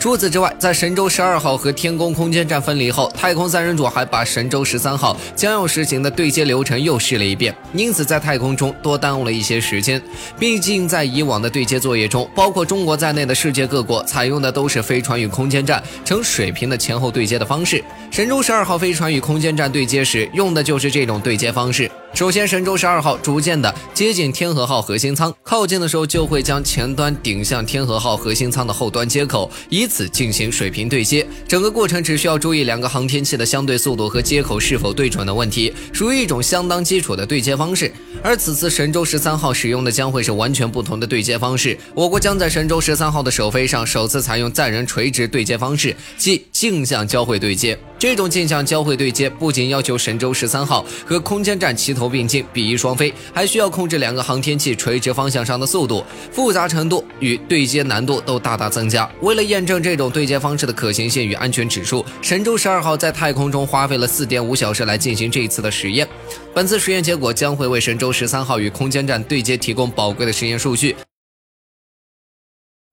除此之外，在神舟十二号和天宫空间站分离后，太空三人组还把神舟十三号将要实行的对接流程又试了一遍，因此在太空中多耽误了一些时间。毕竟在以往的对接作业中，包括中国在内的世界各国采用的都是飞船与空间站成水平的前后对接的方式。神舟十二号飞船与空间站对接时，用的就是这种对接方式。首先，神舟十二号逐渐的接近天河号核心舱，靠近的时候就会将前端顶向天河号核心舱的后端接口，以此进行水平对接。整个过程只需要注意两个航天器的相对速度和接口是否对准的问题，属于一种相当基础的对接方式。而此次神舟十三号使用的将会是完全不同的对接方式，我国将在神舟十三号的首飞上首次采用载人垂直对接方式，即镜像交会对接。这种镜像交会对接不仅要求神舟十三号和空间站齐头并进、比翼双飞，还需要控制两个航天器垂直方向上的速度，复杂程度与对接难度都大大增加。为了验证这种对接方式的可行性与安全指数，神舟十二号在太空中花费了四点五小时来进行这一次的实验。本次实验结果将会为神舟十三号与空间站对接提供宝贵的实验数据。